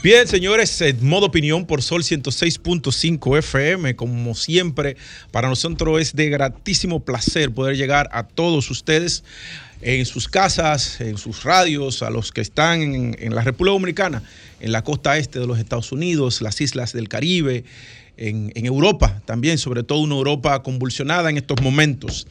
Bien, señores, modo opinión por Sol 106.5 FM. Como siempre, para nosotros es de gratísimo placer poder llegar a todos ustedes en sus casas, en sus radios, a los que están en, la República Dominicana, en la costa este de los Estados Unidos, las islas del Caribe, en, en Europa también, sobre todo una Europa convulsionada en estos momentos.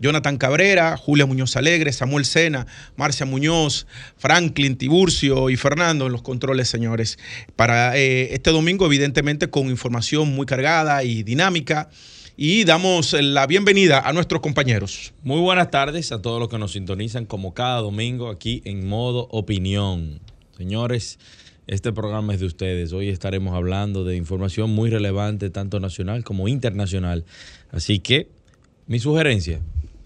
Jonathan Cabrera, Julia Muñoz Alegre, Samuel Sena, Marcia Muñoz, Franklin Tiburcio y Fernando en los controles, señores. Para eh, este domingo, evidentemente, con información muy cargada y dinámica. Y damos la bienvenida a nuestros compañeros. Muy buenas tardes a todos los que nos sintonizan como cada domingo aquí en modo opinión. Señores, este programa es de ustedes. Hoy estaremos hablando de información muy relevante, tanto nacional como internacional. Así que mi sugerencia,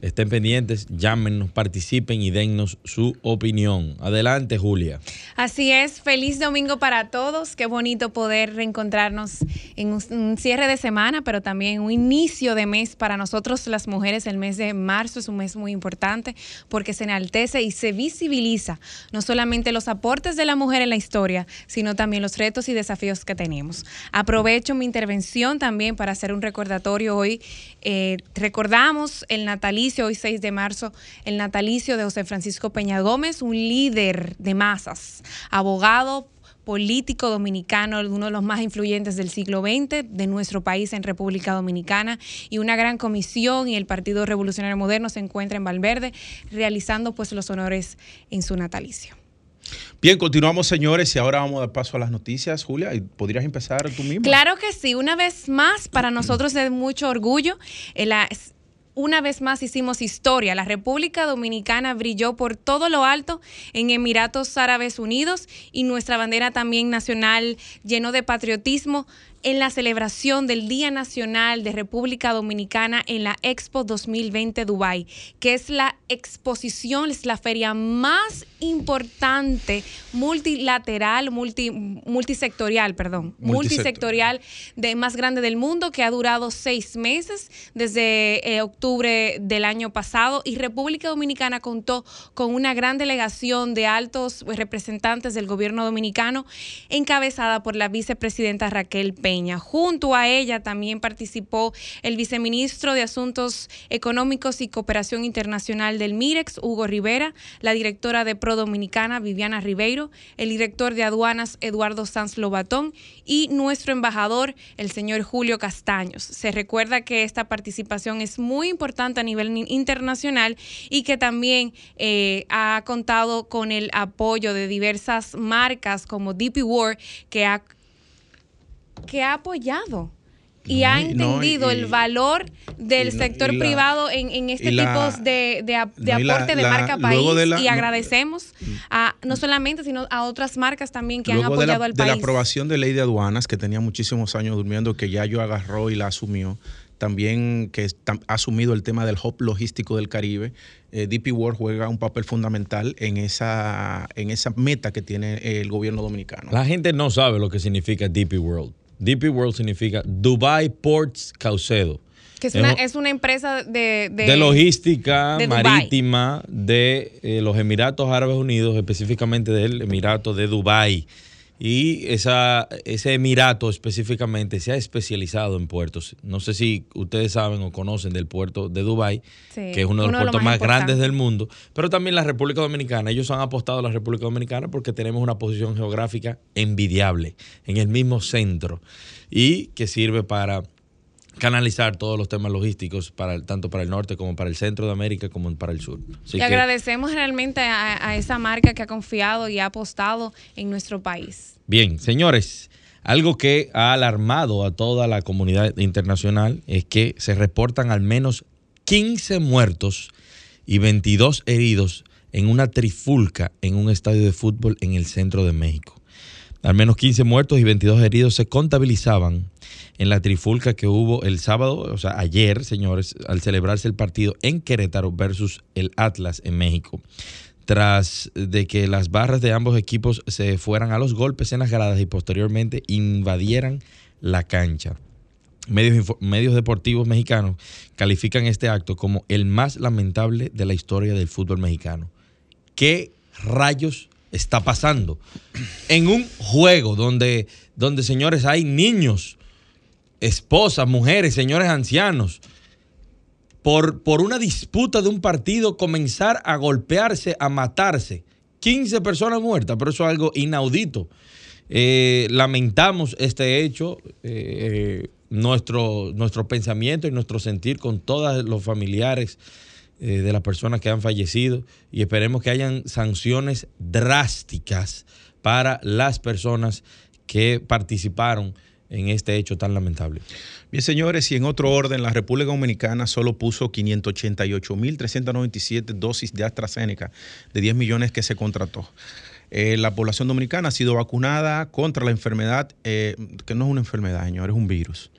Estén pendientes, llámenos, participen y dennos su opinión. Adelante, Julia. Así es, feliz domingo para todos. Qué bonito poder reencontrarnos en un, cierre de semana, pero también un inicio de mes para nosotros las mujeres. El mes de marzo es un mes muy importante porque se enaltece y se visibiliza no solamente los aportes de la mujer en la historia, sino también los retos y desafíos que tenemos. Aprovecho mi intervención también para hacer un recordatorio hoy. Eh, recordamos el natalicio hoy 6 de marzo, el natalicio de José Francisco Peña Gómez, un líder de masas, abogado, político dominicano, uno de los más influyentes del siglo XX de nuestro país en República Dominicana y una gran comisión y el Partido Revolucionario Moderno se encuentra en Valverde realizando pues los honores en su natalicio. Bien, continuamos señores y ahora vamos a dar paso a las noticias. Julia, ¿podrías empezar tú mismo? Claro que sí, una vez más, para nosotros es mucho orgullo. Eh, la, una vez más hicimos historia. La República Dominicana brilló por todo lo alto en Emiratos Árabes Unidos y nuestra bandera también nacional llenó de patriotismo en la celebración del Día Nacional de República Dominicana en la Expo 2020 Dubai, que es la exposición, es la feria más importante, multilateral, multi, multisectorial, perdón, multisectorial de más grande del mundo, que ha durado seis meses desde eh, octubre del año pasado y República Dominicana contó con una gran delegación de altos representantes del gobierno dominicano encabezada por la vicepresidenta Raquel Peña. Junto a ella también participó el viceministro de Asuntos Económicos y Cooperación Internacional del MIREX, Hugo Rivera, la directora de Pro Dominicana, Viviana Ribeiro, el director de aduanas, Eduardo Sanz Lobatón, y nuestro embajador, el señor Julio Castaños. Se recuerda que esta participación es muy importante a nivel internacional y que también eh, ha contado con el apoyo de diversas marcas como DP World, que ha que ha apoyado y ha entendido el valor del sector privado en, este tipo de, de, aporte de marca país y agradecemos a no solamente sino a otras marcas también que han apoyado al país. De la aprobación de ley de aduanas que tenía muchísimos años durmiendo que ya yo agarró y la asumió también que ha asumido el tema del hub logístico del Caribe. Eh, DP World juega un papel fundamental en esa, en esa meta que tiene el gobierno dominicano. La gente no sabe lo que significa DP World. DP World significa Dubai Ports Caucedo. Que es, una, empresa de, de, logística marítima de eh, los Emiratos Árabes Unidos, específicamente del Emirato de Dubai. Y esa, ese emirato específicamente se ha especializado en puertos. No sé si ustedes saben o conocen del puerto de Dubái, que es uno de los puertos más, grandes del mundo, pero también la República Dominicana. Ellos han apostado a la República Dominicana porque tenemos una posición geográfica envidiable, en el mismo centro, y que sirve para canalizar todos los temas logísticos para tanto para el norte como para el centro de América como para el sur. y agradecemos realmente a, esa marca que ha confiado y ha apostado en nuestro país. Bien, señores, algo que ha alarmado a toda la comunidad internacional es que se reportan al menos 15 muertos y 22 heridos en una trifulca en un estadio de fútbol en el centro de México. Al menos 15 muertos y 22 heridos se contabilizaban en la trifulca que hubo el sábado, o sea, ayer, señores, al celebrarse el partido en Querétaro versus el Atlas en México. Tras de que las barras de ambos equipos se fueran a los golpes en las gradas y posteriormente invadieran la cancha. Medios, medios deportivos mexicanos califican este acto como el más lamentable de la historia del fútbol mexicano. ¿Qué rayos está pasando? En un juego donde, donde señores, hay niños, esposas, mujeres, señores ancianos, por, por una disputa de un partido comenzar a golpearse, a matarse. 15 personas muertas, pero eso es algo inaudito. Eh, lamentamos este hecho, eh, nuestro, nuestro pensamiento y nuestro sentir con todos los familiares eh, de las personas que han fallecido y esperemos que hayan sanciones drásticas para las personas que participaron en este hecho tan lamentable. Bien, señores, y en otro orden, la República Dominicana solo puso 588.397 dosis de AstraZeneca de 10 millones que se contrató. Eh, la población dominicana ha sido vacunada contra la enfermedad, eh, que no es una enfermedad, señores, es un virus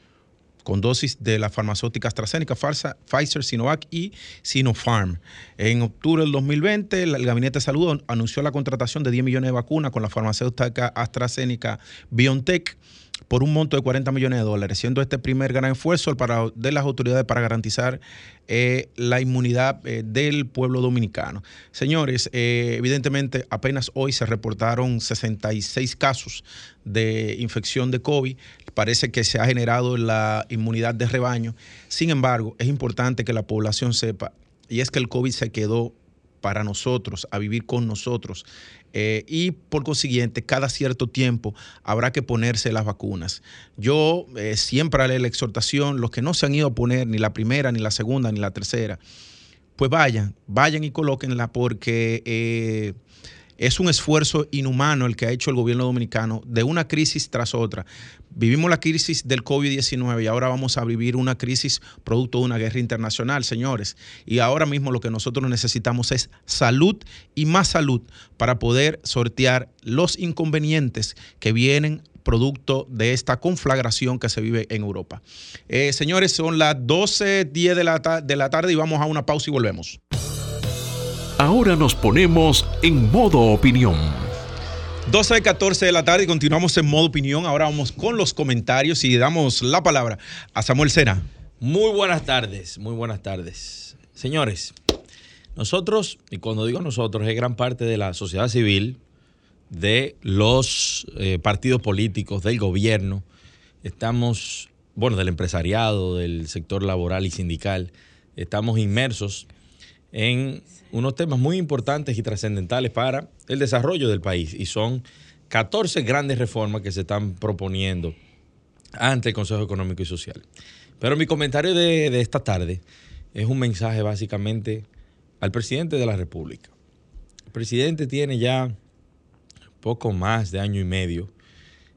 con dosis de la farmacéutica AstraZeneca, Pfizer, Sinovac y Sinopharm. En octubre del 2020, el Gabinete de Salud anunció la contratación de 10 millones de vacunas con la farmacéutica AstraZeneca BioNTech por un monto de 40 millones de dólares, siendo este primer gran esfuerzo de las autoridades para garantizar eh, la inmunidad eh, del pueblo dominicano. Señores, eh, evidentemente apenas hoy se reportaron 66 casos de infección de COVID. Parece que se ha generado la inmunidad de rebaño. Sin embargo, es importante que la población sepa, y es que el COVID se quedó para nosotros, a vivir con nosotros. Eh, y por consiguiente, cada cierto tiempo habrá que ponerse las vacunas. Yo eh, siempre haré la exhortación, los que no se han ido a poner ni la primera, ni la segunda, ni la tercera, pues vayan, vayan y colóquenla porque... Es un esfuerzo inhumano el que ha hecho el gobierno dominicano de una crisis tras otra. Vivimos la crisis del COVID-19 y ahora vamos a vivir una crisis producto de una guerra internacional, señores. Y ahora mismo lo que nosotros necesitamos es salud y más salud para poder sortear los inconvenientes que vienen producto de esta conflagración que se vive en Europa. Eh, señores, son las 12.10 de la, de la tarde y vamos a una pausa y volvemos. Ahora nos ponemos en modo opinión. 12 y 14 de la tarde y continuamos en modo opinión. Ahora vamos con los comentarios y damos la palabra a Samuel Sena. Muy buenas tardes, muy buenas tardes. Señores, nosotros, y cuando digo nosotros, es gran parte de la sociedad civil, de los eh, partidos políticos, del gobierno, estamos, bueno, del empresariado, del sector laboral y sindical, estamos inmersos en unos temas muy importantes y trascendentales para el desarrollo del país y son 14 grandes reformas que se están proponiendo ante el Consejo Económico y Social. Pero mi comentario de, esta tarde es un mensaje básicamente al presidente de la República. El presidente tiene ya poco más de año y medio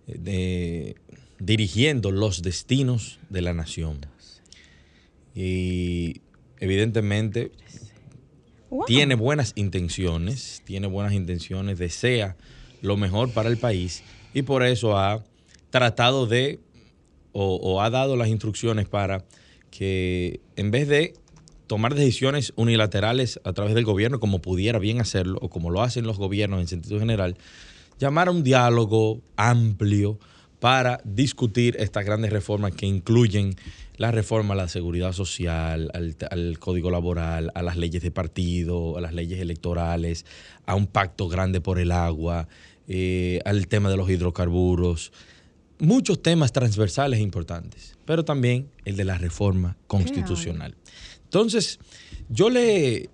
eh, dirigiendo los destinos de la nación. Y evidentemente tiene buenas intenciones, tiene buenas intenciones, desea lo mejor para el país y por eso ha tratado de o, ha dado las instrucciones para que en vez de tomar decisiones unilaterales a través del gobierno, como pudiera bien hacerlo, o como lo hacen los gobiernos en sentido general, llamar a un diálogo amplio para discutir estas grandes reformas que incluyen la reforma a la seguridad social, al, código laboral, a las leyes de partido, a las leyes electorales, a un pacto grande por el agua, eh, al tema de los hidrocarburos. Muchos temas transversales e importantes, pero también el de la reforma constitucional. Entonces, yo le...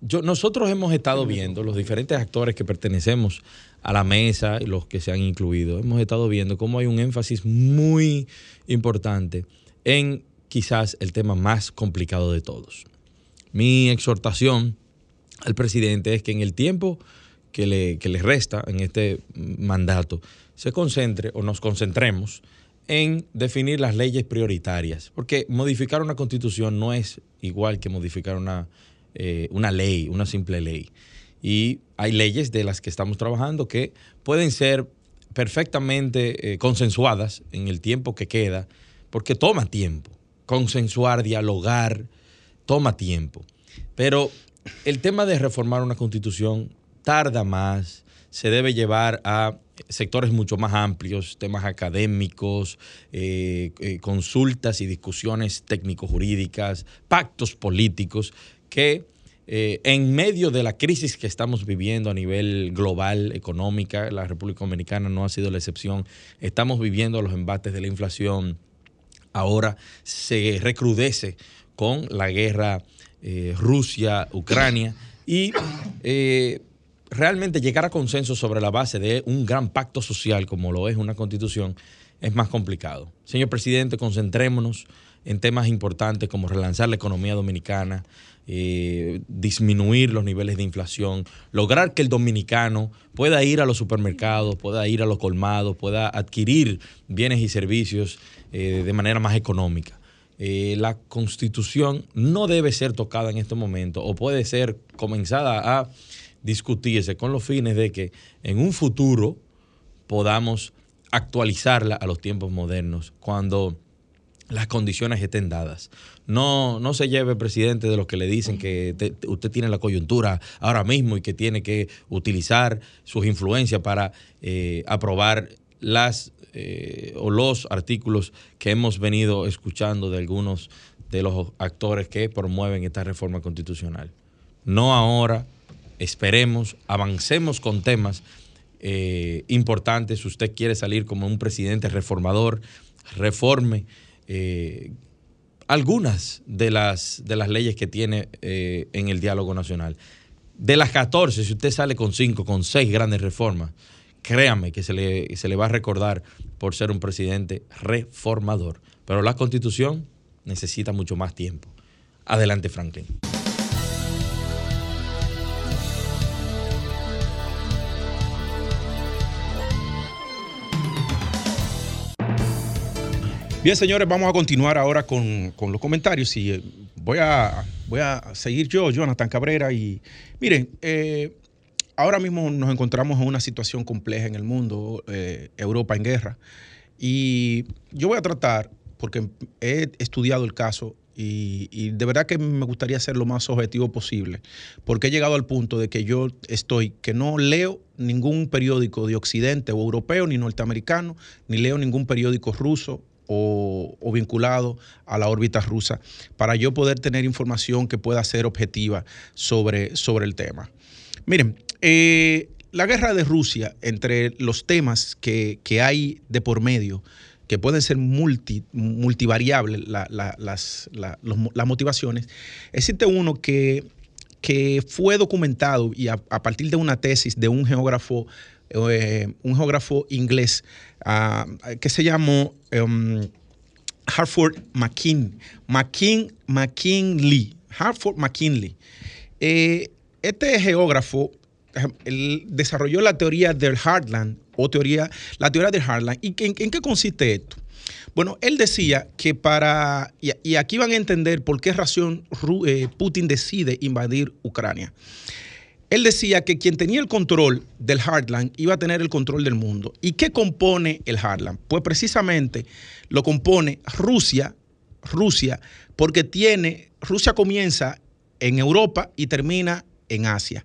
Yo, nosotros hemos estado viendo, los diferentes actores que pertenecemos a la mesa y los que se han incluido, hemos estado viendo cómo hay un énfasis muy importante en quizás el tema más complicado de todos. Mi exhortación al presidente es que en el tiempo que le, que resta en este mandato se concentre o nos concentremos en definir las leyes prioritarias, porque modificar una constitución no es igual que modificar una, eh, una ley, una simple ley. Y hay leyes de las que estamos trabajando que pueden ser perfectamente eh, consensuadas en el tiempo que queda, porque toma tiempo. Consensuar, dialogar, toma tiempo. Pero el tema de reformar una constitución tarda más, se debe llevar a sectores mucho más amplios, temas académicos, eh, eh, consultas y discusiones técnico-jurídicas, pactos políticos, que eh, en medio de la crisis que estamos viviendo a nivel global, económica, la República Dominicana no ha sido la excepción, estamos viviendo los embates de la inflación, ahora se recrudece con la guerra Rusia-Ucrania y realmente llegar a consenso sobre la base de un gran pacto social como lo es una constitución es más complicado. Señor presidente, concentrémonos en temas importantes como relanzar la economía dominicana, eh, disminuir los niveles de inflación, lograr que el dominicano pueda ir a los supermercados, pueda ir a los colmados, pueda adquirir bienes y servicios eh, de manera más económica. Eh, la constitución no debe ser tocada en este momento o puede ser comenzada a discutirse con los fines de que en un futuro podamos actualizarla a los tiempos modernos cuando las condiciones estén dadas. No, no se lleve, presidente, de los que le dicen que usted tiene la coyuntura ahora mismo y que tiene que utilizar sus influencias para eh, aprobar las eh, o los artículos que hemos venido escuchando de algunos de los actores que promueven esta reforma constitucional. No ahora, esperemos, avancemos con temas eh, importantes. Si usted quiere salir como un presidente reformador, reforme eh, algunas de las, de las leyes que tiene eh, en el diálogo nacional. De las 14, si usted sale con 5, con 6 grandes reformas, créame que se le, se le va a recordar por ser un presidente reformador. Pero la constitución necesita mucho más tiempo. Adelante, Franklin. Bien, señores, vamos a continuar ahora con, los comentarios y eh, voy a, voy a seguir yo, Jonathan Cabrera. Y miren, eh, ahora mismo nos encontramos en una situación compleja en el mundo, eh, Europa en guerra. Y yo voy a tratar, porque he estudiado el caso y, y, de verdad que me gustaría ser lo más objetivo posible, porque he llegado al punto de que yo estoy, que no leo ningún periódico de Occidente o europeo ni norteamericano, ni leo ningún periódico ruso o, vinculado a la órbita rusa para yo poder tener información que pueda ser objetiva sobre, sobre el tema. Miren, eh, la guerra de Rusia, entre los temas que, hay de por medio, que pueden ser multi, multivariables las, motivaciones, existe uno que, que fue documentado y a, partir de una tesis de un geógrafo eh, un geógrafo inglés ah, que se llamó um, Hartford McKin, McKin, McKinley. Hartford McKinley. Eh, este geógrafo desarrolló la teoría del Heartland o teoría, la teoría del Heartland. ¿Y en, qué consiste esto? Bueno, él decía que para, y, aquí van a entender por qué razón eh, Putin decide invadir Ucrania. Él decía que quien tenía el control del Heartland iba a tener el control del mundo. ¿Y qué compone el Heartland? Pues precisamente lo compone Rusia, Rusia, porque tiene, Rusia comienza en Europa y termina en Asia.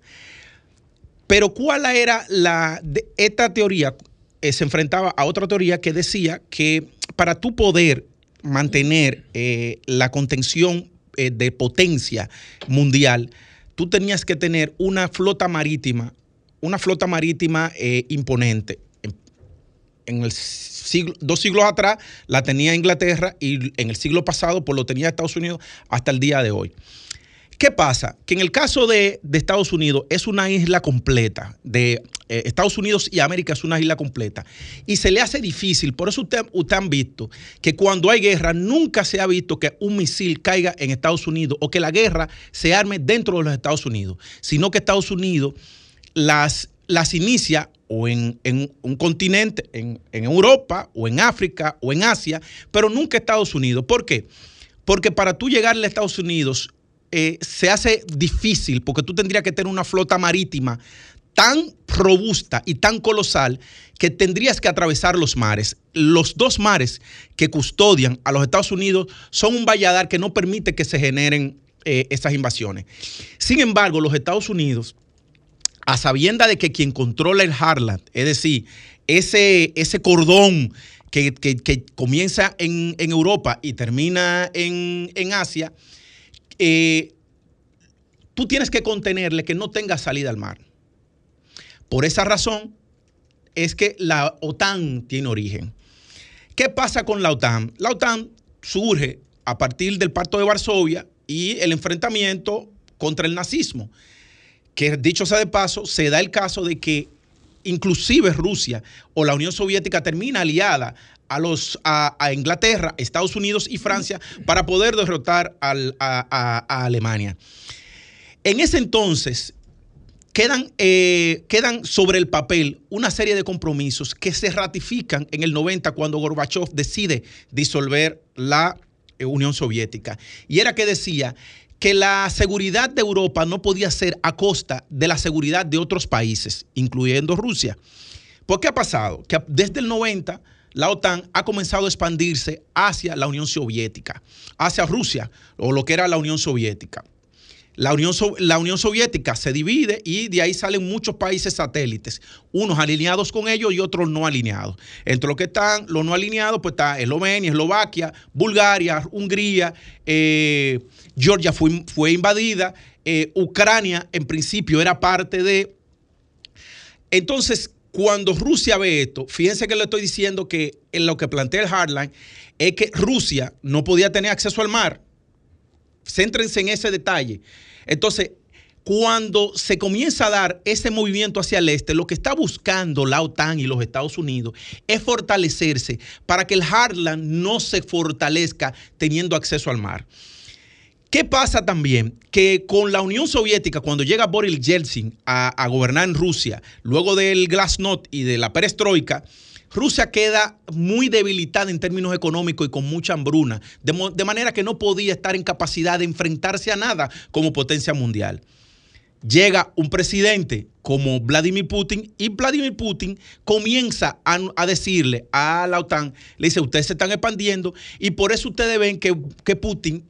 Pero ¿cuál era la, esta teoría? Eh, se enfrentaba a otra teoría que decía que para tu poder mantener eh, la contención eh, de potencia mundial, tú tenías que tener una flota marítima, una flota marítima eh, imponente. En, el siglo, dos siglos atrás la tenía Inglaterra y en el siglo pasado pues lo tenía Estados Unidos hasta el día de hoy. ¿Qué pasa? Que en el caso de, Estados Unidos es una isla completa, de eh, Estados Unidos y América es una isla completa, y se le hace difícil, por eso usted, usted han visto que cuando hay guerra nunca se ha visto que un misil caiga en Estados Unidos o que la guerra se arme dentro de los Estados Unidos, sino que Estados Unidos las, las inicia o en, un continente, en, en Europa o en África o en Asia, pero nunca Estados Unidos. ¿Por qué? Porque para tú llegarle a Estados Unidos eh, se hace difícil porque tú tendrías que tener una flota marítima tan robusta y tan colosal que tendrías que atravesar los mares. Los dos mares que custodian a los Estados Unidos son un valladar que no permite que se generen eh, estas invasiones. Sin embargo, los Estados Unidos, a sabienda de que quien controla el Harland, es decir, ese, ese cordón que, comienza en, Europa y termina en, Asia, eh, tú tienes que contenerle que no tenga salida al mar. Por esa razón es que la OTAN tiene origen. ¿Qué pasa con la OTAN? La OTAN surge a partir del Pacto de Varsovia y el enfrentamiento contra el nazismo, que dicho sea de paso, se da el caso de que inclusive Rusia o la Unión Soviética termina aliada a, los, a, Inglaterra, Estados Unidos y Francia para poder derrotar a, Alemania. En ese entonces, Quedan, eh, quedan, sobre el papel una serie de compromisos que se ratifican en el 90 cuando Gorbachev decide disolver la eh, Unión Soviética. Y era que decía que la seguridad de Europa no podía ser a costa de la seguridad de otros países, incluyendo Rusia. ¿Por qué ha pasado? Que desde el 90 la OTAN ha comenzado a expandirse hacia la Unión Soviética, hacia Rusia, o lo que era la Unión Soviética. La Unión, Soviética se divide y de ahí salen muchos países satélites, unos alineados con ellos y otros no alineados. Entre los que están los no alineados, pues está Eslovenia, Eslovaquia, Bulgaria, Hungría, eh, Georgia fue, fue invadida, eh, Ucrania en principio era parte de... Entonces, cuando Rusia ve esto, fíjense que le estoy diciendo que en lo que plantea el Hardline es que Rusia no podía tener acceso al mar Céntrense en ese detalle. Entonces, cuando se comienza a dar ese movimiento hacia el este, lo que está buscando la OTAN y los Estados Unidos es fortalecerse para que el Hardland no se fortalezca teniendo acceso al mar. ¿Qué pasa también? Que con la Unión Soviética, cuando llega Boris Yeltsin a, a gobernar en Rusia, luego del Glasnost y de la perestroika, Rusia queda muy debilitada en términos económicos y con mucha hambruna, de, manera que no podía estar en capacidad de enfrentarse a nada como potencia mundial. Llega un presidente como Vladimir Putin y Vladimir Putin comienza a, decirle a la OTAN, le dice, ustedes se están expandiendo y por eso ustedes ven que, Putin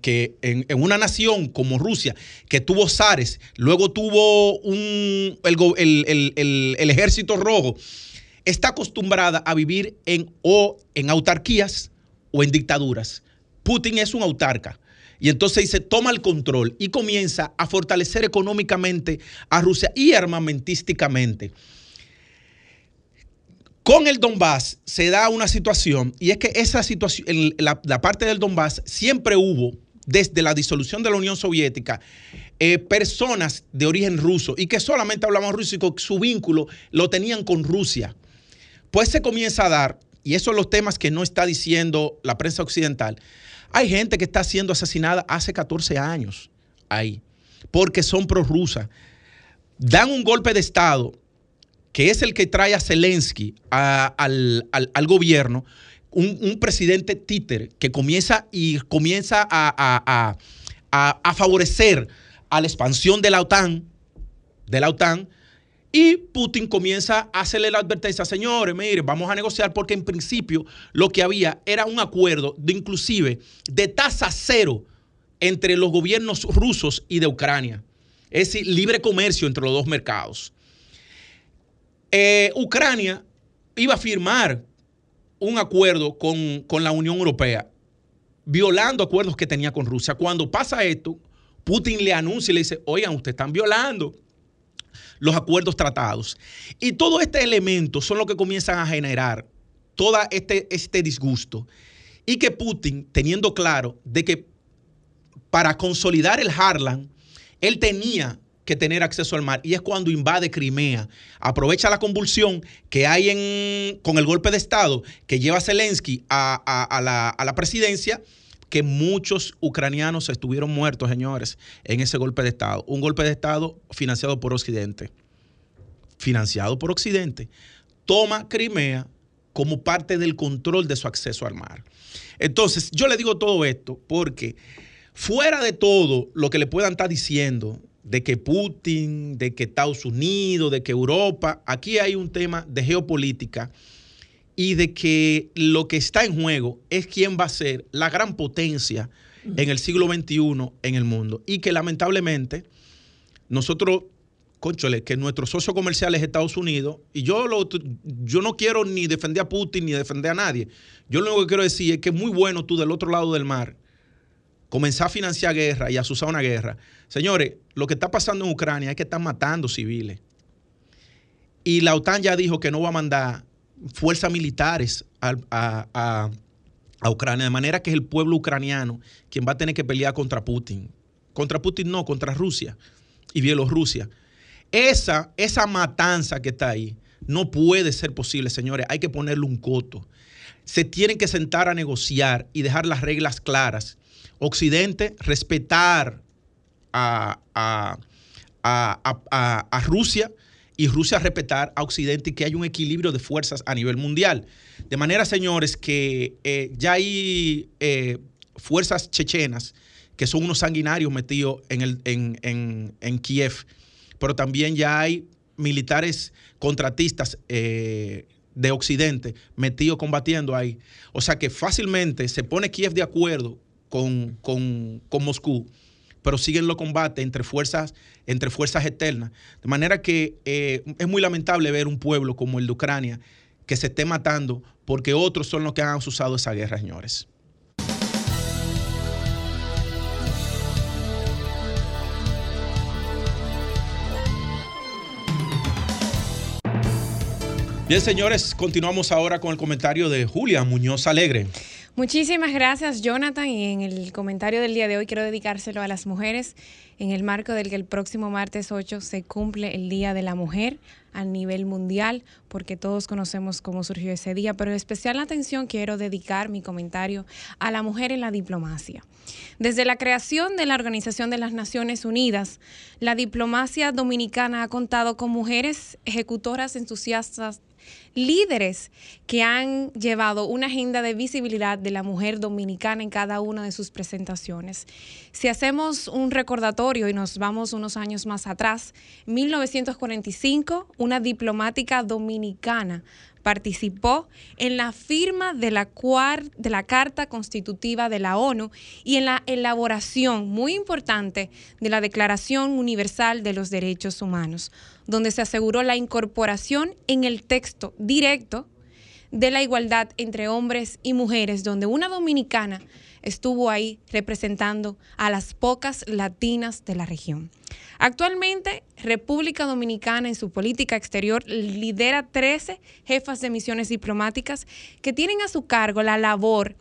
que, en, una nación como Rusia, que tuvo zares, luego tuvo un, el, ejército rojo, está acostumbrada a vivir en o en autarquías o en dictaduras. Putin es un autarca. Y entonces se toma el control y comienza a fortalecer económicamente a Rusia y armamentísticamente. Con el Donbass se da una situación, y es que esa situación, la, la parte del Donbass siempre hubo, desde la disolución de la Unión Soviética, eh, personas de origen ruso y que solamente hablamos ruso y que su vínculo lo tenían con Rusia. Pues se comienza a dar, y esos son los temas que no está diciendo la prensa occidental, hay gente que está siendo asesinada hace 14 años ahí, porque son prorrusas. Dan un golpe de Estado, que es el que trae a Zelensky al, gobierno, un, presidente títer que comienza y comienza a, a, favorecer a la expansión de la OTAN, de la OTAN, y Putin comienza a hacerle la advertencia, señores, mire, vamos a negociar porque en principio lo que había era un acuerdo de inclusive de tasa cero entre los gobiernos rusos y de Ucrania. Es decir, libre comercio entre los dos mercados. Eh, Ucrania iba a firmar un acuerdo con, con la Unión Europea, violando acuerdos que tenía con Rusia. Cuando pasa esto, Putin le anuncia y le dice, oigan, ustedes están violando los acuerdos tratados. Y todo este elemento son los que comienzan a generar todo este, este disgusto. Y que Putin, teniendo claro de que para consolidar el Harlan, él tenía que tener acceso al mar. Y es cuando invade Crimea. Aprovecha la convulsión que hay en, con el golpe de Estado que lleva Zelensky a, la, a la presidencia que muchos ucranianos estuvieron muertos, señores, en ese golpe de Estado. Un golpe de Estado financiado por Occidente. Financiado por Occidente. Toma Crimea como parte del control de su acceso al mar. Entonces, yo le digo todo esto porque fuera de todo lo que le puedan estar diciendo de que Putin, de que Estados Unidos, de que Europa, aquí hay un tema de geopolítica y de que lo que está en juego es quién va a ser la gran potencia en el siglo XXI en el mundo. Y que lamentablemente nosotros, conchole, que nuestro socio comercial es Estados Unidos, y yo, lo, yo no quiero ni defender a Putin ni defender a nadie. Yo lo único que quiero decir es que es muy bueno tú del otro lado del mar comenzar a financiar guerra y a usar una guerra. Señores, lo que está pasando en Ucrania es que están matando civiles. Y la OTAN ya dijo que no va a mandar fuerzas militares a, Ucrania, de manera que es el pueblo ucraniano quien va a tener que pelear contra Putin. Contra Putin no, contra Rusia y Bielorrusia. Esa, esa matanza que está ahí no puede ser posible, señores. Hay que ponerle un coto. Se tienen que sentar a negociar y dejar las reglas claras Occidente respetar a, Rusia y Rusia respetar a Occidente y que haya un equilibrio de fuerzas a nivel mundial. De manera, señores, que eh, ya hay eh, fuerzas chechenas que son unos sanguinarios metidos en, el, en, Kiev, pero también ya hay militares contratistas eh, de Occidente metidos combatiendo ahí. O sea que fácilmente se pone Kiev de acuerdo con, Moscú, pero siguen los combates entre fuerzas, entre fuerzas externas. De manera que eh, es muy lamentable ver un pueblo como el de Ucrania que se esté matando porque otros son los que han usado esa guerra, señores. Bien, señores, continuamos ahora con el comentario de Julia Muñoz Alegre. Muchísimas gracias, Jonathan. Y en el comentario del día de hoy quiero dedicárselo a las mujeres en el marco del que el próximo martes 8 se cumple el Día de la Mujer a nivel mundial, porque todos conocemos cómo surgió ese día, pero especial atención quiero dedicar mi comentario a la mujer en la diplomacia. Desde la creación de la Organización de las Naciones Unidas, la diplomacia dominicana ha contado con mujeres ejecutoras entusiastas líderes que han llevado una agenda de visibilidad de la mujer dominicana en cada una de sus presentaciones. Si hacemos un recordatorio y nos vamos unos años más atrás, 1945, una diplomática dominicana participó en la firma de la, de la Carta Constitutiva de la ONU y en la elaboración muy importante de la Declaración Universal de los Derechos Humanos, donde se aseguró la incorporación en el texto directo de la igualdad entre hombres y mujeres, donde una dominicana estuvo ahí representando a las pocas latinas de la región. Actualmente, República Dominicana en su política exterior lidera 13 jefas de misiones diplomáticas que tienen a su cargo la labor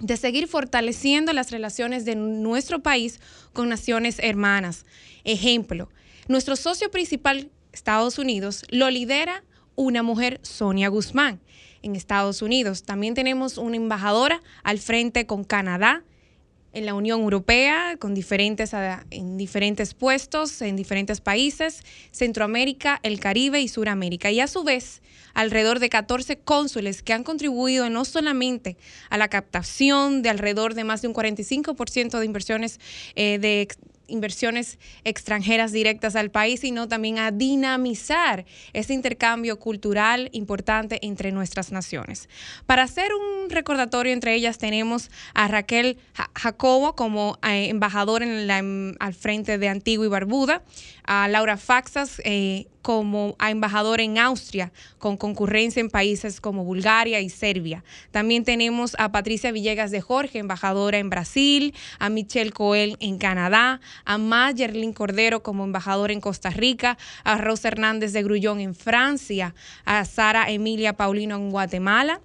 de seguir fortaleciendo las relaciones de nuestro país con naciones hermanas. Ejemplo, nuestro socio principal, Estados Unidos, lo lidera una mujer, Sonia Guzmán, en Estados Unidos. También tenemos una embajadora al frente con Canadá, en la Unión Europea, con diferentes, ah, en diferentes puestos, en diferentes países, Centroamérica, el Caribe y Suramérica. Y a su vez, alrededor de 14 cónsules que han contribuido no solamente a la captación de alrededor de más de un 45% de inversiones eh, de inversiones extranjeras directas al país, sino también a dinamizar ese intercambio cultural importante entre nuestras naciones. Para hacer un recordatorio entre ellas tenemos a Raquel Jacobo como eh, embajador en la, al frente de Antigua y Barbuda, a Laura Faxas eh, como embajador en Austria, con concurrencia en países como Bulgaria y Serbia. También tenemos a Patricia Villegas de Jorge, embajadora en Brasil, a Michelle Coel en Canadá, a Mayerlin Cordero como embajador en Costa Rica, a Rosa Hernández de Grullón en Francia, a Sara Emilia Paulino en Guatemala.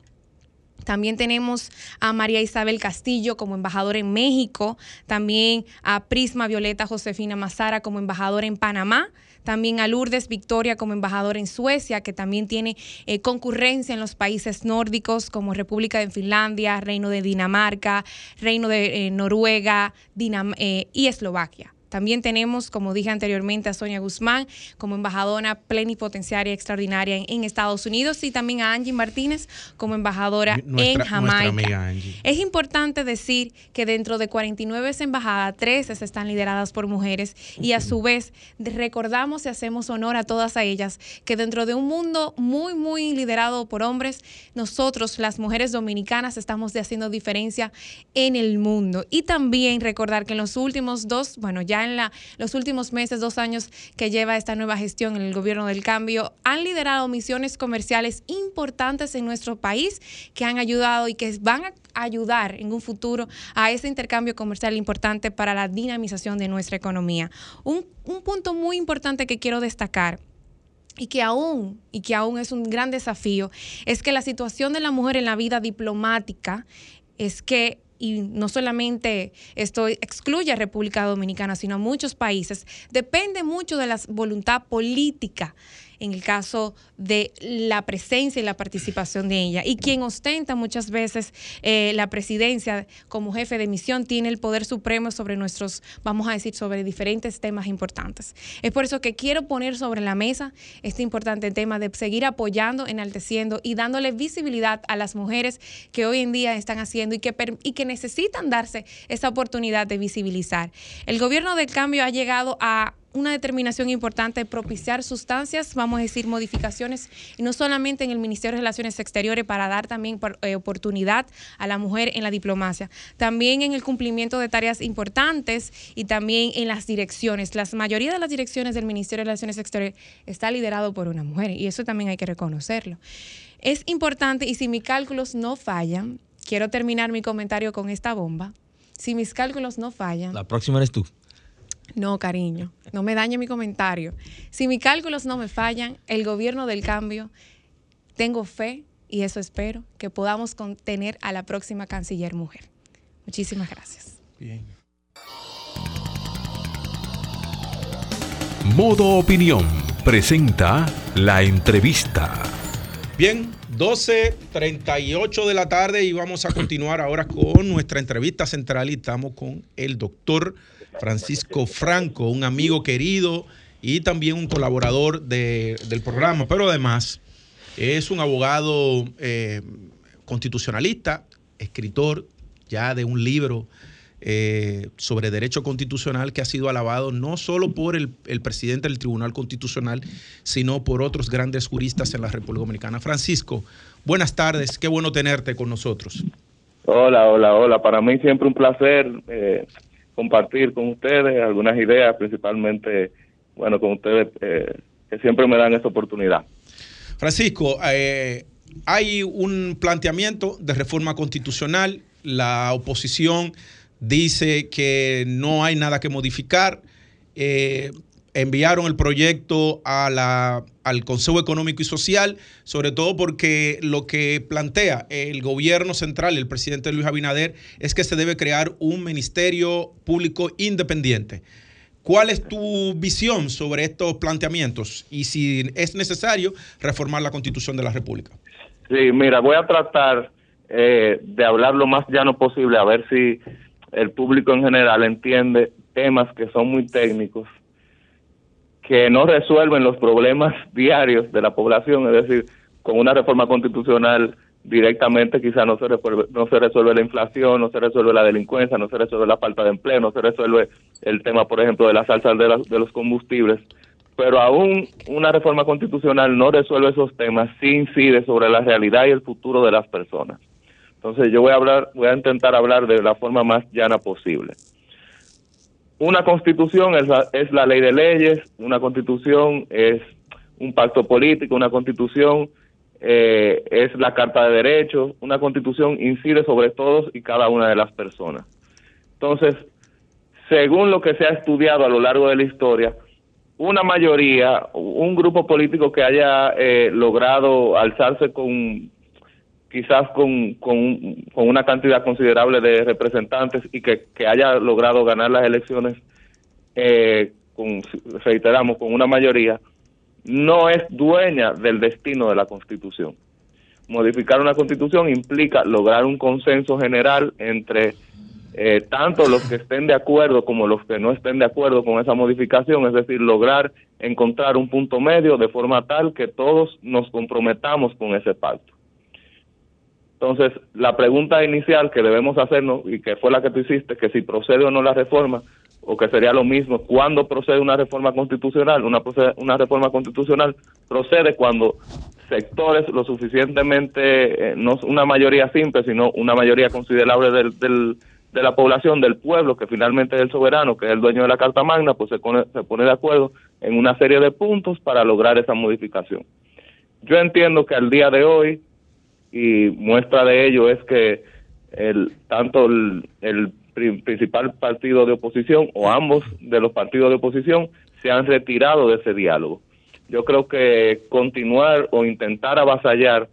También tenemos a María Isabel Castillo como embajadora en México, también a Prisma Violeta Josefina Mazara como embajadora en Panamá, también a Lourdes Victoria como embajadora en Suecia, que también tiene eh, concurrencia en los países nórdicos como República de Finlandia, Reino de Dinamarca, Reino de eh, Noruega eh, y Eslovaquia. También tenemos, como dije anteriormente, a Sonia Guzmán como embajadora plenipotenciaria extraordinaria en, Estados Unidos y también a Angie Martínez como embajadora en Jamaica. Es importante decir que dentro de 49 embajadas, 13 están lideradas por mujeres y a su vez recordamos y hacemos honor a todas a ellas que dentro de un mundo muy, muy liderado por hombres, nosotros, las mujeres dominicanas, estamos haciendo diferencia en el mundo. Y también recordar que en los últimos dos, bueno, ya en los últimos meses, dos años que lleva esta nueva gestión en el gobierno del cambio, han liderado misiones comerciales importantes en nuestro país que han ayudado y que van a ayudar en un futuro a ese intercambio comercial importante para la dinamización de nuestra economía. Un, un punto muy importante que quiero destacar y que aún y que aún es un gran desafío es que la situación de la mujer en la vida diplomática es que y no solamente esto excluye a República Dominicana, sino a muchos países, depende mucho de la voluntad política en el caso de la presencia y la participación de ella. Y quien ostenta muchas veces eh, la presidencia como jefe de misión tiene el poder supremo sobre nuestros, vamos a decir, sobre diferentes temas importantes. Es por eso que quiero poner sobre la mesa este importante tema de seguir apoyando, enalteciendo y dándole visibilidad a las mujeres que hoy en día están haciendo y que, y que necesitan darse esa oportunidad de visibilizar. El gobierno del cambio ha llegado a una determinación importante propiciar sustancias, vamos a decir, modificaciones, y no solamente en el Ministerio de Relaciones Exteriores para dar también eh, oportunidad a la mujer en la diplomacia, también en el cumplimiento de tareas importantes y también en las direcciones. La mayoría de las direcciones del Ministerio de Relaciones Exteriores está liderado por una mujer y eso también hay que reconocerlo. Es importante y si mis cálculos no fallan, quiero terminar mi comentario con esta bomba. Si mis cálculos no fallan. La próxima eres tú. No, cariño, no me dañe mi comentario. Si mis cálculos no me fallan, el gobierno del cambio, tengo fe y eso espero, que podamos contener a la próxima canciller mujer. Muchísimas gracias. Bien. Modo Opinión presenta la entrevista. Bien, 12.38 de la tarde y vamos a continuar ahora con nuestra entrevista central y estamos con el doctor Francisco Franco, un amigo querido y también un colaborador del programa, pero además es un abogado eh, constitucionalista, escritor ya de un libro eh, sobre derecho constitucional que ha sido alabado no solo por el, el, presidente del Tribunal Constitucional, sino por otros grandes juristas en la República Dominicana. Francisco, buenas tardes, qué bueno tenerte con nosotros. Hola, hola, hola. Para mí siempre un placer eh, compartir con ustedes algunas ideas, principalmente, bueno, con ustedes eh, que siempre me dan esa oportunidad. Francisco, hay un planteamiento de reforma constitucional, la oposición dice que no hay nada que modificar. Eh, enviaron el proyecto a la, al Consejo Económico y Social, sobre todo porque lo que plantea el gobierno central, el presidente Luis Abinader, es que se debe crear un ministerio público independiente. ¿Cuál es tu visión sobre estos planteamientos y si es necesario reformar la constitución de la República? Sí, mira, voy a tratar eh, de hablar lo más llano posible, a ver si el público en general entiende temas que son muy técnicos que no resuelven los problemas diarios de la población, es decir, con una reforma constitucional directamente quizá no se resuelve, no se resuelve la inflación, no se resuelve la delincuencia, no se resuelve la falta de empleo, no se resuelve el tema, por ejemplo, de las alzas de, de los combustibles, pero aún una reforma constitucional no resuelve esos temas, sí incide sobre la realidad y el futuro de las personas. Entonces yo voy a hablar, voy a intentar hablar de la forma más llana posible. Una constitución es la, es la ley de leyes, una constitución es un pacto político, una constitución eh, es la carta de derechos, una constitución incide sobre todos y cada una de las personas. Entonces, según lo que se ha estudiado a lo largo de la historia, una mayoría, un grupo político que haya eh, logrado alzarse con quizás con, con, una cantidad considerable de representantes y que, haya logrado ganar las elecciones, eh, con, reiteramos, con una mayoría, no es dueña del destino de la Constitución. Modificar una Constitución implica lograr un consenso general entre eh, tanto los que estén de acuerdo como los que no estén de acuerdo con esa modificación, es decir, lograr encontrar un punto medio de forma tal que todos nos comprometamos con ese pacto. Entonces, la pregunta inicial que debemos hacernos, y que fue la que tú hiciste, que si procede o no la reforma, o que sería lo mismo, ¿cuándo procede una reforma constitucional? Una, una reforma constitucional procede cuando sectores lo suficientemente, eh, no una mayoría simple, sino una mayoría considerable del, del, de la población, del pueblo, que finalmente es el soberano, que es el dueño de la Carta Magna, pues se pone, se pone de acuerdo en una serie de puntos para lograr esa modificación. Yo entiendo que al día de hoy, y muestra de ello es que el, tanto el, principal partido de oposición o ambos de los partidos de oposición se han retirado de ese diálogo. Yo creo que continuar o intentar avasallar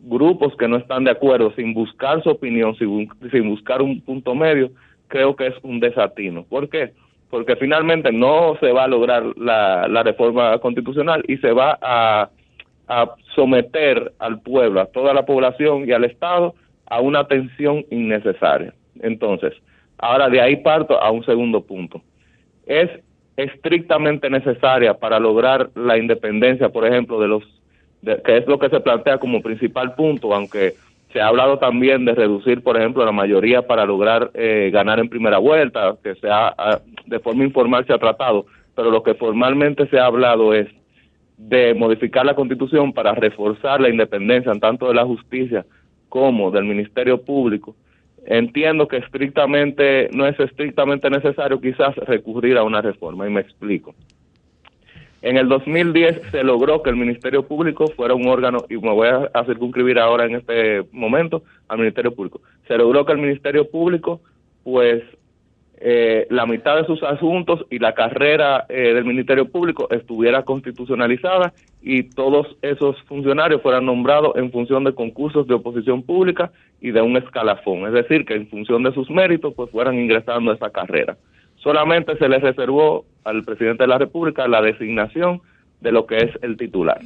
grupos que no están de acuerdo sin buscar su opinión, sin, sin buscar un punto medio, creo que es un desatino. ¿Por qué? Porque finalmente no se va a lograr la reforma constitucional y se va a a someter al pueblo, a toda la población y al Estado a una tensión innecesaria. Entonces, ahora de ahí parto a un segundo punto. Es estrictamente necesaria para lograr la independencia, por ejemplo, de los, que es lo que se plantea como principal punto, aunque se ha hablado también de reducir, por ejemplo, la mayoría para lograr eh, ganar en primera vuelta, que sea de forma informal se ha tratado, pero lo que formalmente se ha hablado es de modificar la constitución para reforzar la independencia tanto de la justicia como del Ministerio Público, entiendo que estrictamente no es estrictamente necesario quizás recurrir a una reforma y me explico. En el 2010 se logró que el Ministerio Público fuera un órgano, y me voy a circunscribir ahora en este momento al Ministerio Público. Se logró que el Ministerio Público pues eh, la mitad de sus asuntos y la carrera eh, del Ministerio Público estuviera constitucionalizada y todos esos funcionarios fueran nombrados en función de concursos de oposición pública y de un escalafón, es decir, que en función de sus méritos pues fueran ingresando a esa carrera. Solamente se le reservó al presidente de la República la designación de lo que es el titular.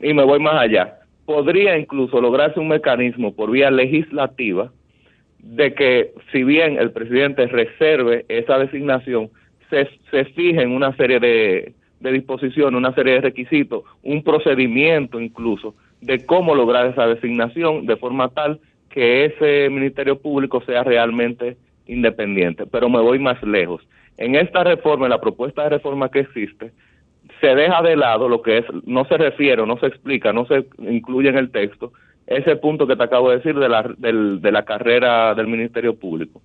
Y me voy más allá. Podría incluso lograrse un mecanismo por vía legislativa de que si bien el presidente reserve esa designación, se, se fije en una serie de, de disposiciones, una serie de requisitos, un procedimiento incluso de cómo lograr esa designación de forma tal que ese Ministerio Público sea realmente independiente. Pero me voy más lejos. En esta reforma, en la propuesta de reforma que existe, se deja de lado lo que es, no se refiere, no se explica, no se incluye en el texto, ese punto que te acabo de decir de la, de la carrera del Ministerio Público.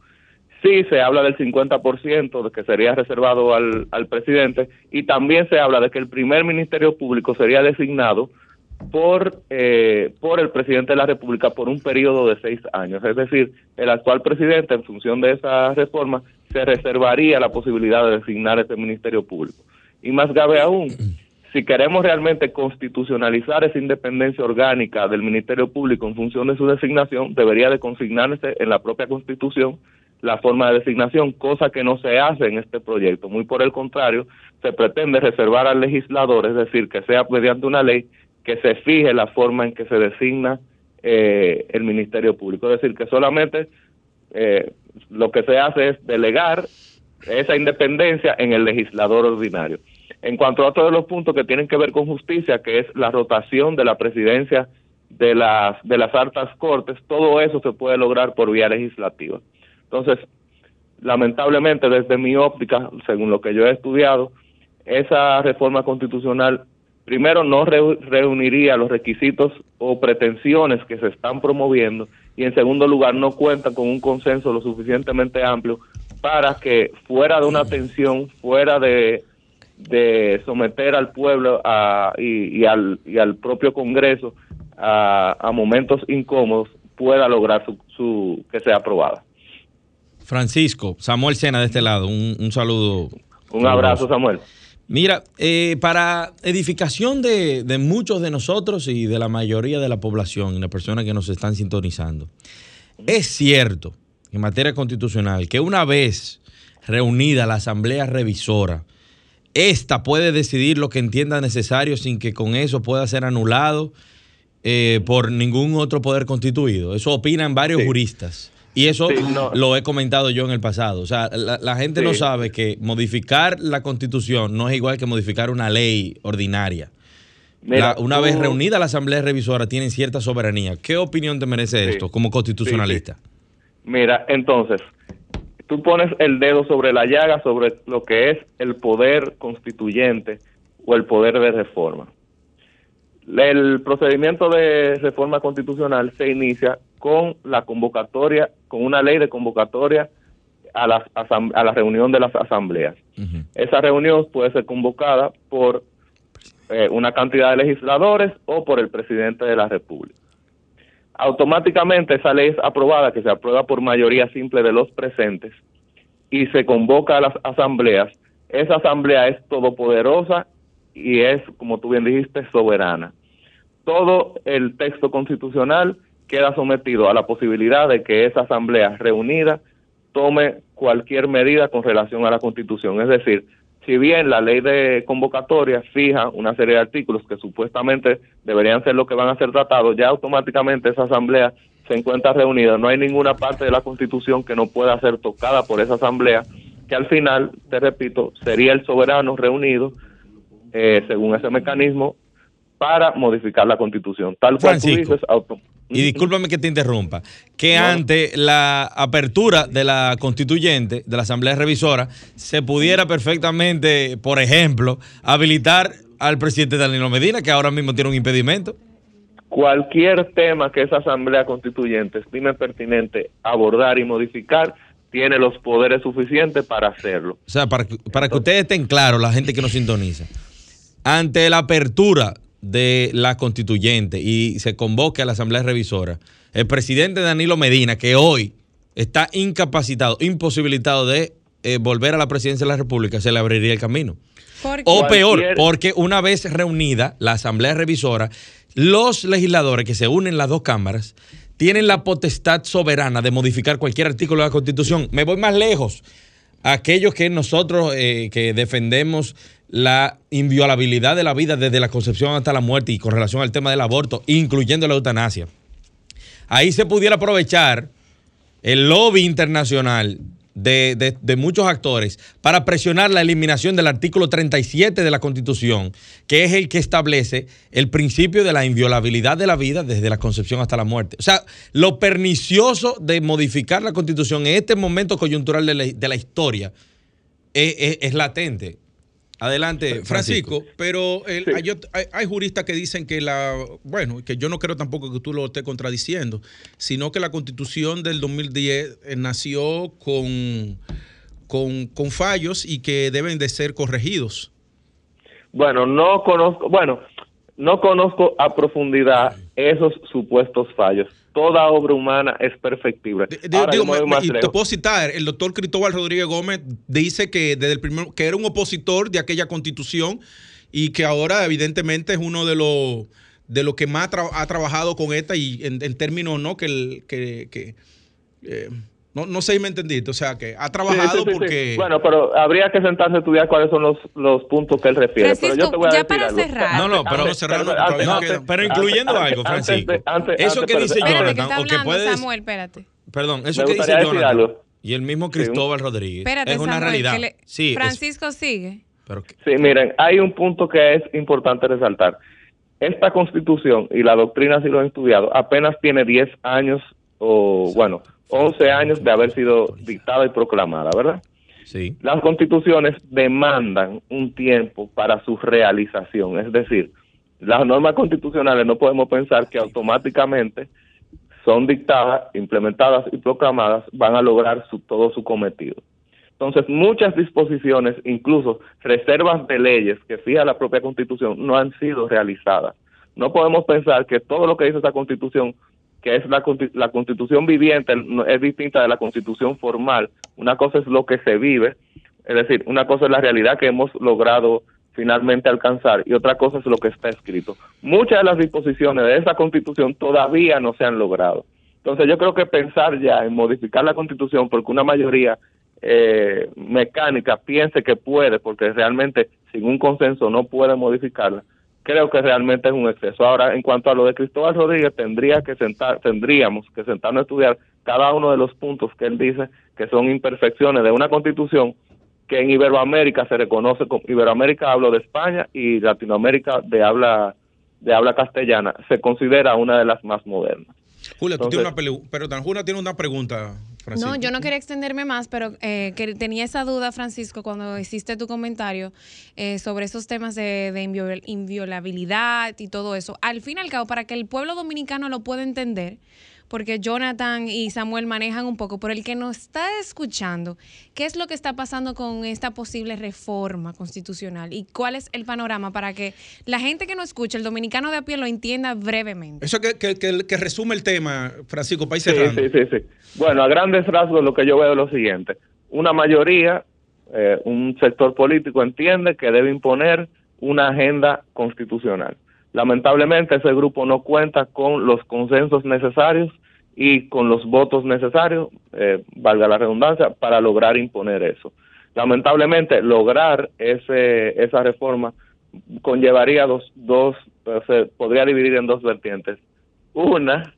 Sí, se habla del 50% de que sería reservado al, al presidente y también se habla de que el primer Ministerio Público sería designado por, eh, por el presidente de la República por un periodo de seis años. Es decir, el actual presidente, en función de esa reforma, se reservaría la posibilidad de designar ese Ministerio Público. Y más grave aún, si queremos realmente constitucionalizar esa independencia orgánica del Ministerio Público en función de su designación, debería de consignarse en la propia Constitución la forma de designación, cosa que no se hace en este proyecto. Muy por el contrario, se pretende reservar al legislador, es decir, que sea mediante una ley que se fije la forma en que se designa eh, el Ministerio Público. Es decir, que solamente eh, lo que se hace es delegar esa independencia en el legislador ordinario. En cuanto a todos los puntos que tienen que ver con justicia, que es la rotación de la presidencia de las, de las altas cortes, todo eso se puede lograr por vía legislativa. Entonces, lamentablemente, desde mi óptica, según lo que yo he estudiado, esa reforma constitucional, primero, no reuniría los requisitos o pretensiones que se están promoviendo y, en segundo lugar, no cuenta con un consenso lo suficientemente amplio para que fuera de una tensión, fuera de de someter al pueblo y, al, y al propio Congreso a, momentos incómodos pueda lograr su, que sea aprobada. Francisco, Samuel Sena de este lado, un, saludo. Un abrazo, Samuel. Mira, eh, para edificación de, de, muchos de nosotros y de la mayoría de la población y las personas que nos están sintonizando, es cierto en materia constitucional que una vez reunida la Asamblea Revisora, esta puede decidir lo que entienda necesario sin que con eso pueda ser anulado eh, por ningún otro poder constituido. Eso opinan varios juristas. Y eso lo he comentado yo en el pasado. O sea, la, gente no sabe que modificar la constitución no es igual que modificar una ley ordinaria. una vez reunida la Asamblea Revisora, tienen cierta soberanía. ¿Qué opinión te merece esto como constitucionalista? Mira, entonces, tú pones el dedo sobre la llaga, sobre lo que es el poder constituyente o el poder de reforma. El procedimiento de reforma constitucional se inicia con la convocatoria, con una ley de convocatoria a la, a la reunión de las asambleas. Esa reunión puede ser convocada por eh, una cantidad de legisladores o por el presidente de la República. Automáticamente esa ley es aprobada, que se aprueba por mayoría simple de los presentes, y se convoca a las asambleas. Esa asamblea es todopoderosa y es, como tú bien dijiste, soberana. Todo el texto constitucional queda sometido a la posibilidad de que esa asamblea reunida tome cualquier medida con relación a la constitución. Es decir, si bien la ley de convocatoria fija una serie de artículos que supuestamente deberían ser los que van a ser tratados, ya automáticamente esa asamblea se encuentra reunida. No hay ninguna parte de la constitución que no pueda ser tocada por esa asamblea, que al final, te repito, sería el soberano reunido eh, según ese mecanismo para modificar la constitución. Tal cual tú dices, y discúlpame que te interrumpa, que ante la apertura de la constituyente, de la Asamblea Revisora, se pudiera perfectamente, por ejemplo, habilitar al presidente Danilo Medina, que ahora mismo tiene un impedimento. Cualquier tema que esa Asamblea Constituyente estime pertinente abordar y modificar, tiene los poderes suficientes para hacerlo. O sea, para, para que ustedes estén claros, la gente que nos sintoniza ante la apertura de la constituyente y se convoque a la Asamblea Revisora, el presidente Danilo Medina, que hoy está incapacitado, imposibilitado de eh, volver a la presidencia de la República, se le abriría el camino. O peor, porque una vez reunida la Asamblea Revisora, los legisladores que se unen en las dos cámaras tienen la potestad soberana de modificar cualquier artículo de la Constitución. Me voy más lejos. Aquellos que nosotros eh, que defendemos la inviolabilidad de la vida desde la concepción hasta la muerte y con relación al tema del aborto, incluyendo la eutanasia. Ahí se pudiera aprovechar el lobby internacional de, muchos actores para presionar la eliminación del artículo 37 de la Constitución, que es el que establece el principio de la inviolabilidad de la vida desde la concepción hasta la muerte. O sea, lo pernicioso de modificar la Constitución en este momento coyuntural de la, historia es latente. Adelante, Francisco. pero hay, juristas que dicen que la, bueno, que yo no creo tampoco que tú lo estés contradiciendo, sino que la constitución del 2010 eh, nació con, con, fallos y que deben de ser corregidos. Bueno, no conozco, bueno, no conozco a profundidad esos supuestos fallos toda obra humana es perfectible. y te puedo citar, el doctor Cristóbal Rodríguez Gómez dice que desde el primer, que era un opositor de aquella constitución y que ahora evidentemente es uno de los de los que más ha trabajado con esta y en, términos no que el que, que eh, no, no sé si me entendiste, o sea que ha trabajado porque... Bueno, pero habría que sentarse a estudiar cuáles son los, los puntos que él refiere. pero yo te voy a ya para cerrar. No, no, pero, cerrar, pero, incluyendo algo, Francisco. eso que dice Jonathan, o que puede... Samuel, espérate. Perdón, eso que dice Jonathan y el mismo Cristóbal Rodríguez es una realidad. sí, Francisco sigue. Sí, miren, hay un punto que es importante resaltar. Esta constitución y la doctrina, si lo han estudiado, apenas tiene 10 años o, bueno, 11 años de haber sido dictada y proclamada, ¿verdad? Sí. Las constituciones demandan un tiempo para su realización, es decir, las normas constitucionales no podemos pensar que automáticamente son dictadas, implementadas y proclamadas, van a lograr su, todo su cometido. Entonces, muchas disposiciones, incluso reservas de leyes que fija la propia Constitución, no han sido realizadas. No podemos pensar que todo lo que dice esa Constitución que es la, la constitución viviente, es distinta de la constitución formal. Una cosa es lo que se vive, es decir, una cosa es la realidad que hemos logrado finalmente alcanzar y otra cosa es lo que está escrito. Muchas de las disposiciones de esa constitución todavía no se han logrado. Entonces yo creo que pensar ya en modificar la constitución porque una mayoría eh, mecánica piense que puede, porque realmente sin un consenso no puede modificarla, creo que realmente es un exceso. Ahora, en cuanto a lo de Cristóbal Rodríguez, tendría que sentar, tendríamos que sentarnos a estudiar cada uno de los puntos que él dice que son imperfecciones de una constitución que en Iberoamérica se reconoce como Iberoamérica hablo de España y Latinoamérica de habla de habla castellana se considera una de las más modernas. Julia, tú tienes una pero Julia tiene una pregunta. Francisco. No, yo no quería extenderme más, pero eh, que tenía esa duda, Francisco, cuando hiciste tu comentario eh, sobre esos temas de, de inviolabilidad y todo eso. Al fin y al cabo, para que el pueblo dominicano lo pueda entender, porque Jonathan y Samuel manejan un poco, por el que nos está escuchando, ¿qué es lo que está pasando con esta posible reforma constitucional y cuál es el panorama para que la gente que nos escucha, el dominicano de a pie, lo entienda brevemente? Eso que, que, que, resume el tema, Francisco, país sí, sí, sí, sí. Bueno, a grandes rasgos lo que yo veo es lo siguiente. Una mayoría, eh, un sector político entiende que debe imponer una agenda constitucional. Lamentablemente ese grupo no cuenta con los consensos necesarios y con los votos necesarios, eh, valga la redundancia, para lograr imponer eso. Lamentablemente lograr ese, esa reforma conllevaría dos, dos se podría dividir en dos vertientes. Una,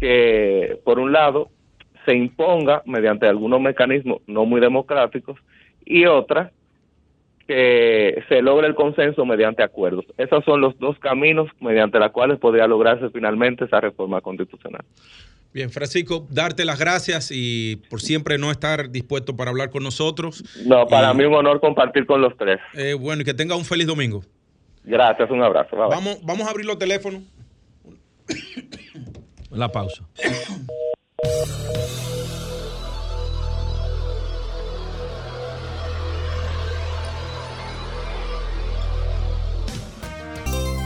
que por un lado se imponga mediante algunos mecanismos no muy democráticos y otra, que se logre el consenso mediante acuerdos. Esos son los dos caminos mediante los cuales podría lograrse finalmente esa reforma constitucional. Bien, Francisco, darte las gracias y por siempre no estar dispuesto para hablar con nosotros. No, para mí un honor compartir con los tres. Eh, bueno, y que tenga un feliz domingo. Gracias, un abrazo. Vamos, vamos a abrir los teléfonos. La pausa.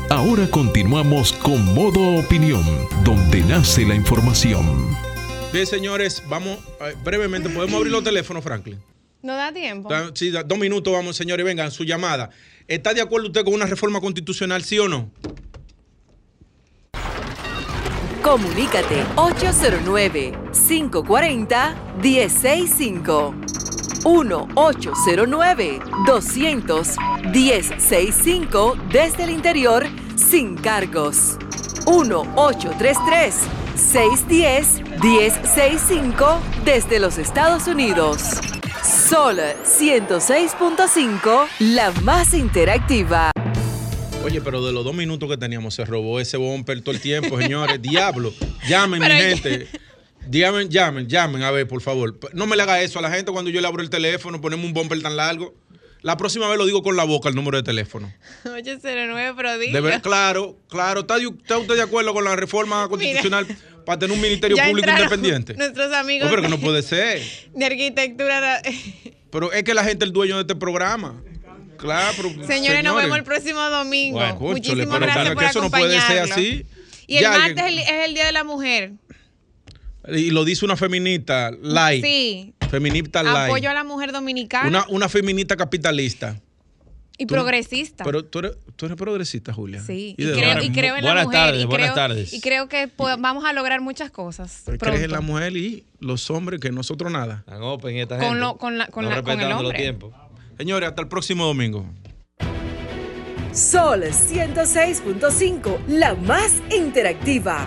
Ahora continuamos con Modo Opinión, donde nace la información. Bien, señores, vamos eh, brevemente, ¿podemos abrir los teléfonos, Franklin? No da tiempo. sí, dos minutos, vamos, señores, vengan, su llamada. ¿Está de acuerdo usted con una reforma constitucional, sí o no? Comunícate 809-540-1065. 1-809-200-1065 desde el interior sin cargos. 1-833-610-1065 desde los Estados Unidos. Sol 106.5, la más interactiva. Oye, pero de los dos minutos que teníamos se robó ese bumper todo el tiempo, señores. Diablo, llamen, mi gente. Llamen, llamen, llamen, a ver, por favor. No me le haga eso a la gente cuando yo le abro el teléfono, ponemos un bumper tan largo. La próxima vez lo digo con la boca el número de teléfono. 809, pero diga. claro, claro. ¿Está, usted de acuerdo con la reforma constitucional para tener un ministerio público independiente? Nuestros amigos. pero que no puede ser. De arquitectura. pero es que la gente es el dueño de este programa. Claro, pero, señores, nos vemos el próximo domingo. Muchísimas gracias por que eso no puede ser así. Y el martes es el Día de la Mujer. Y lo dice una feminista light. Sí. Feminista light. Apoyo a la mujer dominicana. Una, una feminista capitalista. Y progresista. Pero tú eres, tú eres progresista, Julia. Sí. Y, creo, y creo, en la mujer. Tardes, y buenas tardes. Y creo que vamos a lograr muchas cosas. crees en la mujer y los hombres que nosotros nada. Están open esta con, gente. con, la, con, la, con el hombre. Señores, hasta el próximo domingo. Sol 106.5, la más interactiva.